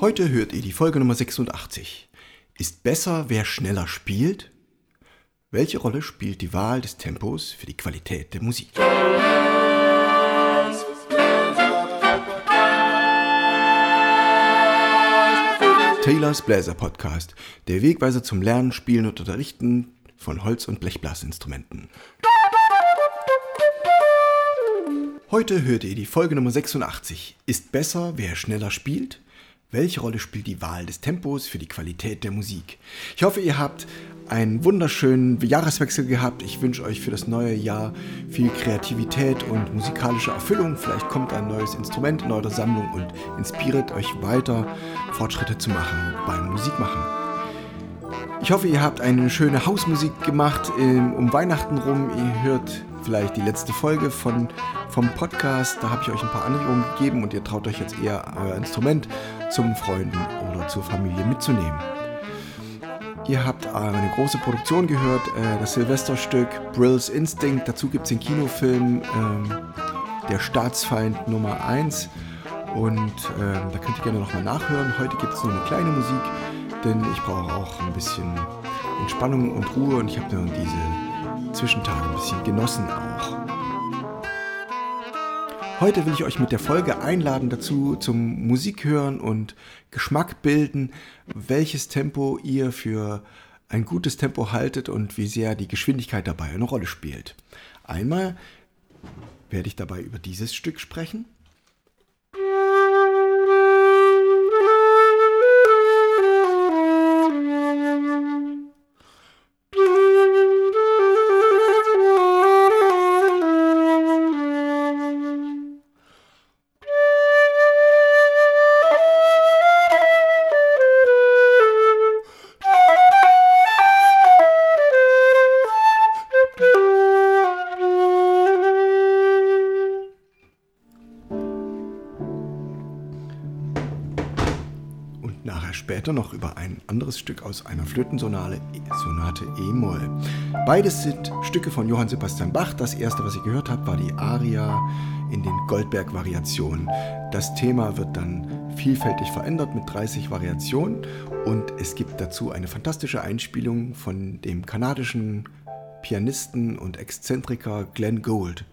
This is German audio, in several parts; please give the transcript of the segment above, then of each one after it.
Heute hört ihr die Folge Nummer 86. Ist besser, wer schneller spielt? Welche Rolle spielt die Wahl des Tempos für die Qualität der Musik? Taylors Bläser Podcast, der Wegweiser zum Lernen, Spielen und Unterrichten von Holz- und Blechblasinstrumenten. Heute hört ihr die Folge Nummer 86. Ist besser, wer schneller spielt? Welche Rolle spielt die Wahl des Tempos für die Qualität der Musik? Ich hoffe, ihr habt einen wunderschönen Jahreswechsel gehabt. Ich wünsche euch für das neue Jahr viel Kreativität und musikalische Erfüllung. Vielleicht kommt ein neues Instrument in eurer Sammlung und inspiriert euch weiter, Fortschritte zu machen beim Musikmachen. Ich hoffe, ihr habt eine schöne Hausmusik gemacht um Weihnachten rum. Ihr hört vielleicht die letzte Folge von, vom Podcast. Da habe ich euch ein paar Anregungen gegeben und ihr traut euch jetzt eher euer Instrument zum Freunden oder zur Familie mitzunehmen. Ihr habt eine große Produktion gehört, äh, das Silvesterstück Brill's Instinct. Dazu gibt es den Kinofilm ähm, Der Staatsfeind Nummer 1. Und ähm, da könnt ihr gerne nochmal nachhören. Heute gibt es nur eine kleine Musik, denn ich brauche auch ein bisschen Entspannung und Ruhe und ich habe diese Zwischentage ein bisschen genossen auch. Heute will ich euch mit der Folge einladen dazu zum Musik hören und Geschmack bilden, welches Tempo ihr für ein gutes Tempo haltet und wie sehr die Geschwindigkeit dabei eine Rolle spielt. Einmal werde ich dabei über dieses Stück sprechen später noch über ein anderes Stück aus einer Flötensonate Sonate E-Moll. Beides sind Stücke von Johann Sebastian Bach. Das erste, was ihr gehört habt, war die Aria in den Goldberg-Variationen. Das Thema wird dann vielfältig verändert mit 30 Variationen und es gibt dazu eine fantastische Einspielung von dem kanadischen Pianisten und Exzentriker Glenn Gould.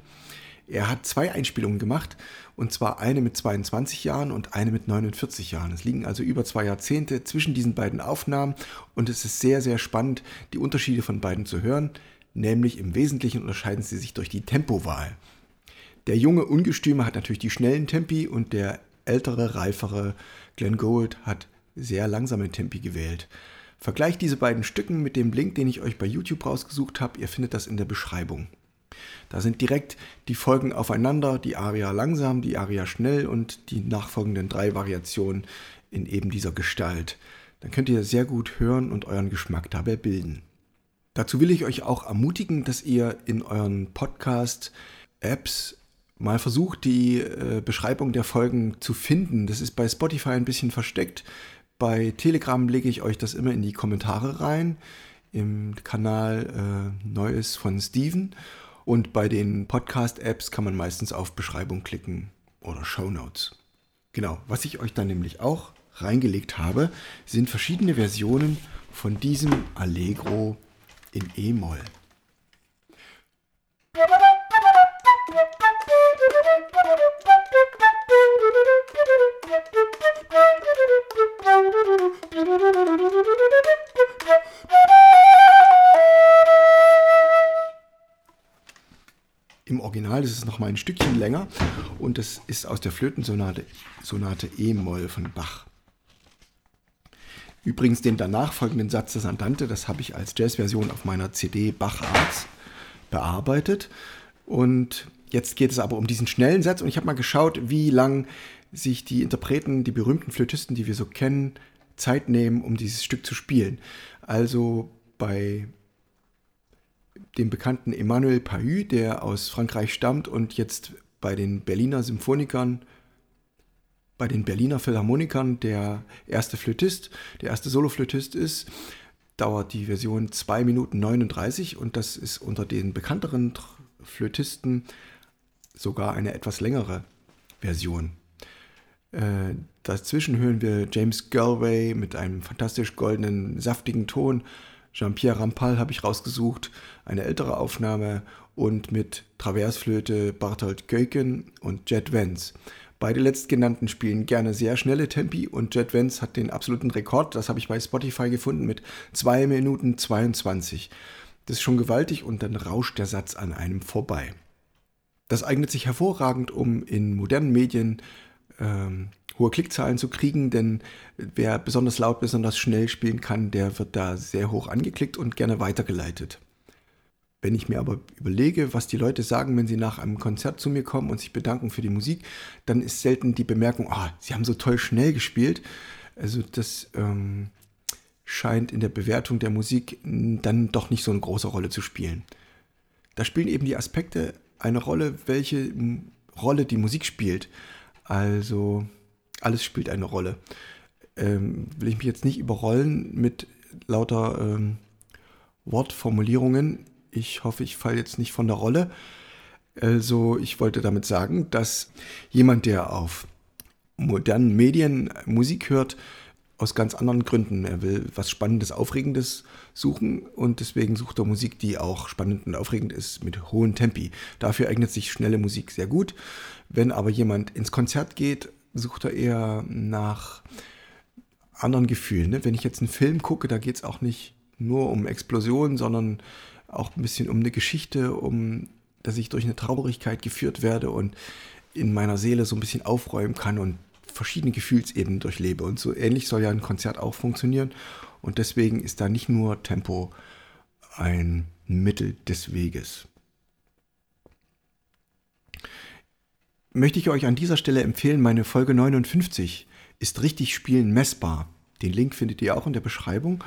Er hat zwei Einspielungen gemacht, und zwar eine mit 22 Jahren und eine mit 49 Jahren. Es liegen also über zwei Jahrzehnte zwischen diesen beiden Aufnahmen und es ist sehr, sehr spannend, die Unterschiede von beiden zu hören, nämlich im Wesentlichen unterscheiden sie sich durch die Tempowahl. Der junge Ungestüme hat natürlich die schnellen Tempi und der ältere, reifere Glenn Gould hat sehr langsame Tempi gewählt. Vergleicht diese beiden Stücken mit dem Link, den ich euch bei YouTube rausgesucht habe. Ihr findet das in der Beschreibung. Da sind direkt die Folgen aufeinander, die Aria langsam, die Aria schnell und die nachfolgenden drei Variationen in eben dieser Gestalt. Dann könnt ihr sehr gut hören und euren Geschmack dabei bilden. Dazu will ich euch auch ermutigen, dass ihr in euren Podcast-Apps mal versucht, die äh, Beschreibung der Folgen zu finden. Das ist bei Spotify ein bisschen versteckt. Bei Telegram lege ich euch das immer in die Kommentare rein, im Kanal äh, Neues von Steven. Und bei den Podcast-Apps kann man meistens auf Beschreibung klicken oder Show Notes. Genau, was ich euch dann nämlich auch reingelegt habe, sind verschiedene Versionen von diesem Allegro in E-Moll. Original ist es noch mal ein Stückchen länger und das ist aus der Flötensonate Sonate E-Moll von Bach. Übrigens den danach folgenden Satz des Andante, das habe ich als Jazzversion auf meiner CD Bach Arts bearbeitet. Und jetzt geht es aber um diesen schnellen Satz und ich habe mal geschaut, wie lang sich die Interpreten, die berühmten Flötisten, die wir so kennen, Zeit nehmen, um dieses Stück zu spielen. Also bei dem bekannten Emmanuel Pahü, der aus Frankreich stammt und jetzt bei den Berliner Symphonikern, bei den Berliner Philharmonikern der erste Flötist, der erste Soloflötist ist, dauert die Version 2 Minuten 39 und das ist unter den bekannteren Flötisten sogar eine etwas längere Version. Äh, dazwischen hören wir James Galway mit einem fantastisch goldenen, saftigen Ton. Jean-Pierre Rampal habe ich rausgesucht, eine ältere Aufnahme und mit Traversflöte Barthold Köken und Jet Vance. Beide letztgenannten spielen gerne sehr schnelle Tempi und Jet Vance hat den absoluten Rekord, das habe ich bei Spotify gefunden, mit 2 Minuten 22. Das ist schon gewaltig und dann rauscht der Satz an einem vorbei. Das eignet sich hervorragend, um in modernen Medien ähm, hohe Klickzahlen zu kriegen, denn wer besonders laut, besonders schnell spielen kann, der wird da sehr hoch angeklickt und gerne weitergeleitet. Wenn ich mir aber überlege, was die Leute sagen, wenn sie nach einem Konzert zu mir kommen und sich bedanken für die Musik, dann ist selten die Bemerkung, ah, sie haben so toll schnell gespielt. Also das ähm, scheint in der Bewertung der Musik dann doch nicht so eine große Rolle zu spielen. Da spielen eben die Aspekte eine Rolle, welche Rolle die Musik spielt. Also alles spielt eine Rolle. Ähm, will ich mich jetzt nicht überrollen mit lauter ähm, Wortformulierungen. Ich hoffe, ich falle jetzt nicht von der Rolle. Also ich wollte damit sagen, dass jemand, der auf modernen Medien Musik hört, aus ganz anderen Gründen. Er will was Spannendes, Aufregendes suchen und deswegen sucht er Musik, die auch spannend und aufregend ist, mit hohen Tempi. Dafür eignet sich schnelle Musik sehr gut. Wenn aber jemand ins Konzert geht, sucht er eher nach anderen Gefühlen. Ne? Wenn ich jetzt einen Film gucke, da geht es auch nicht nur um Explosionen, sondern auch ein bisschen um eine Geschichte, um dass ich durch eine Traurigkeit geführt werde und in meiner Seele so ein bisschen aufräumen kann und verschiedene Gefühlsebenen durchlebe. Und so ähnlich soll ja ein Konzert auch funktionieren. Und deswegen ist da nicht nur Tempo ein Mittel des Weges. Möchte ich euch an dieser Stelle empfehlen, meine Folge 59 ist richtig Spielen messbar. Den Link findet ihr auch in der Beschreibung.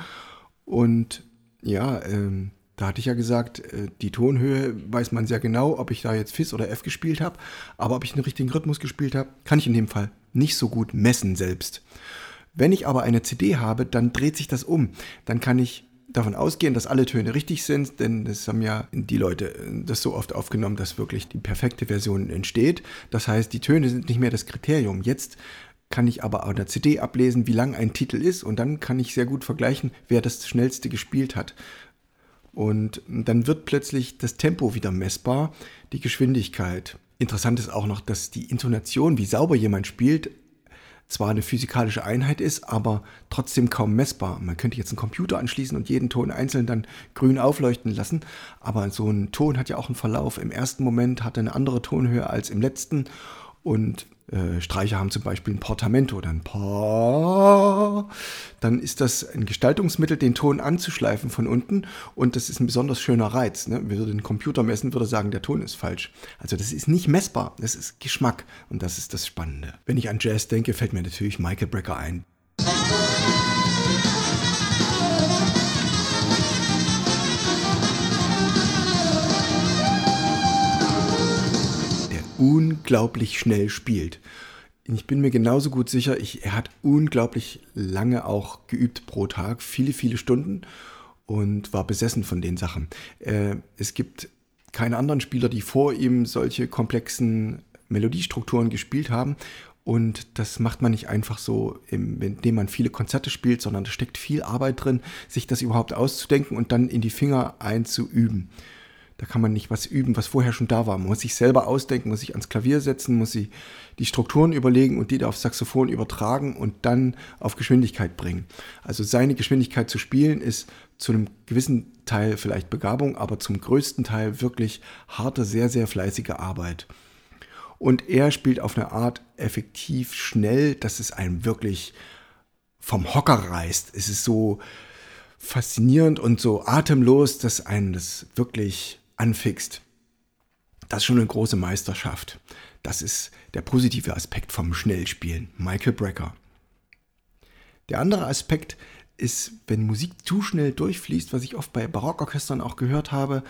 Und ja, ähm, da hatte ich ja gesagt, äh, die Tonhöhe weiß man sehr genau, ob ich da jetzt Fis oder F gespielt habe. Aber ob ich den richtigen Rhythmus gespielt habe, kann ich in dem Fall nicht so gut messen selbst. Wenn ich aber eine CD habe, dann dreht sich das um. Dann kann ich davon ausgehen, dass alle Töne richtig sind, denn es haben ja die Leute äh, das so oft aufgenommen, dass wirklich die perfekte Version entsteht. Das heißt, die Töne sind nicht mehr das Kriterium. Jetzt kann ich aber an der CD ablesen, wie lang ein Titel ist und dann kann ich sehr gut vergleichen, wer das schnellste gespielt hat. Und dann wird plötzlich das Tempo wieder messbar, die Geschwindigkeit. Interessant ist auch noch, dass die Intonation, wie sauber jemand spielt, zwar eine physikalische Einheit ist, aber trotzdem kaum messbar. Man könnte jetzt einen Computer anschließen und jeden Ton einzeln dann grün aufleuchten lassen, aber so ein Ton hat ja auch einen Verlauf. Im ersten Moment hat er eine andere Tonhöhe als im letzten und äh, Streicher haben zum Beispiel ein Portamento, dann Pa, dann ist das ein Gestaltungsmittel, den Ton anzuschleifen von unten und das ist ein besonders schöner Reiz. Ne? Wenn wir den Computer messen, würde sagen, der Ton ist falsch. Also das ist nicht messbar, das ist Geschmack und das ist das Spannende. Wenn ich an Jazz denke, fällt mir natürlich Michael Brecker ein. Unglaublich schnell spielt. Ich bin mir genauso gut sicher, ich, er hat unglaublich lange auch geübt pro Tag, viele, viele Stunden und war besessen von den Sachen. Äh, es gibt keine anderen Spieler, die vor ihm solche komplexen Melodiestrukturen gespielt haben. Und das macht man nicht einfach so, indem man viele Konzerte spielt, sondern da steckt viel Arbeit drin, sich das überhaupt auszudenken und dann in die Finger einzuüben. Da kann man nicht was üben, was vorher schon da war. Man muss sich selber ausdenken, muss sich ans Klavier setzen, muss sich die Strukturen überlegen und die da aufs Saxophon übertragen und dann auf Geschwindigkeit bringen. Also seine Geschwindigkeit zu spielen ist zu einem gewissen Teil vielleicht Begabung, aber zum größten Teil wirklich harte, sehr, sehr fleißige Arbeit. Und er spielt auf eine Art effektiv schnell, dass es einem wirklich vom Hocker reißt. Es ist so faszinierend und so atemlos, dass einen das wirklich anfixt. Das ist schon eine große Meisterschaft. Das ist der positive Aspekt vom Schnellspielen. Michael Brecker. Der andere Aspekt ist, wenn Musik zu schnell durchfließt, was ich oft bei Barockorchestern auch gehört habe.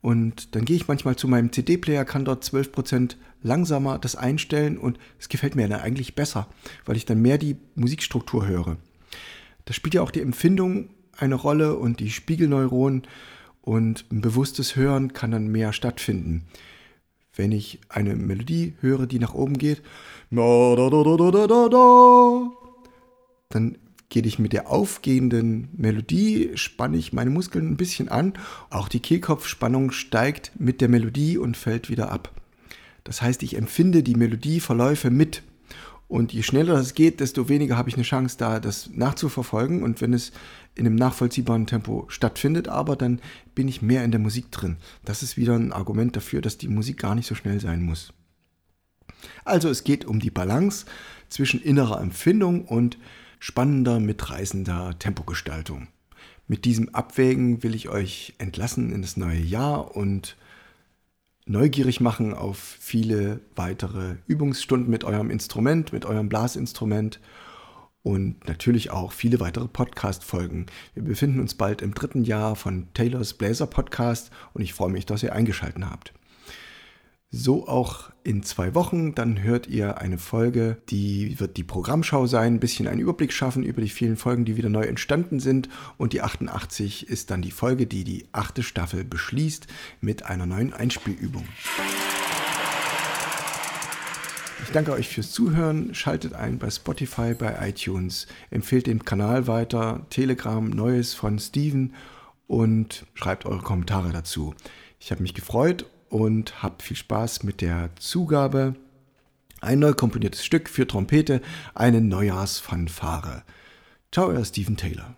Und dann gehe ich manchmal zu meinem CD-Player, kann dort 12% langsamer das einstellen und es gefällt mir dann eigentlich besser, weil ich dann mehr die Musikstruktur höre. Da spielt ja auch die Empfindung eine Rolle und die Spiegelneuronen und ein bewusstes Hören kann dann mehr stattfinden. wenn ich eine Melodie höre, die nach oben geht, dann gehe ich mit der aufgehenden Melodie, spanne ich meine Muskeln ein bisschen an. Auch die Kehlkopfspannung steigt mit der Melodie und fällt wieder ab. Das heißt, ich empfinde die Melodieverläufe mit. Und je schneller das geht, desto weniger habe ich eine Chance, da das nachzuverfolgen. Und wenn es in einem nachvollziehbaren Tempo stattfindet, aber dann bin ich mehr in der Musik drin. Das ist wieder ein Argument dafür, dass die Musik gar nicht so schnell sein muss. Also es geht um die Balance zwischen innerer Empfindung und spannender, mitreißender Tempogestaltung. Mit diesem Abwägen will ich euch entlassen in das neue Jahr und neugierig machen auf viele weitere Übungsstunden mit eurem Instrument, mit eurem Blasinstrument und natürlich auch viele weitere Podcast-Folgen. Wir befinden uns bald im dritten Jahr von Taylors Blazer Podcast und ich freue mich, dass ihr eingeschaltet habt. So auch in zwei Wochen, dann hört ihr eine Folge, die wird die Programmschau sein, ein bisschen einen Überblick schaffen über die vielen Folgen, die wieder neu entstanden sind. Und die 88 ist dann die Folge, die die achte Staffel beschließt mit einer neuen Einspielübung. Ich danke euch fürs Zuhören. Schaltet ein bei Spotify, bei iTunes. Empfehlt den Kanal weiter. Telegram, Neues von Steven und schreibt eure Kommentare dazu. Ich habe mich gefreut und habt viel Spaß mit der Zugabe. Ein neu komponiertes Stück für Trompete, eine Neujahrsfanfare. Ciao, euer Stephen Taylor.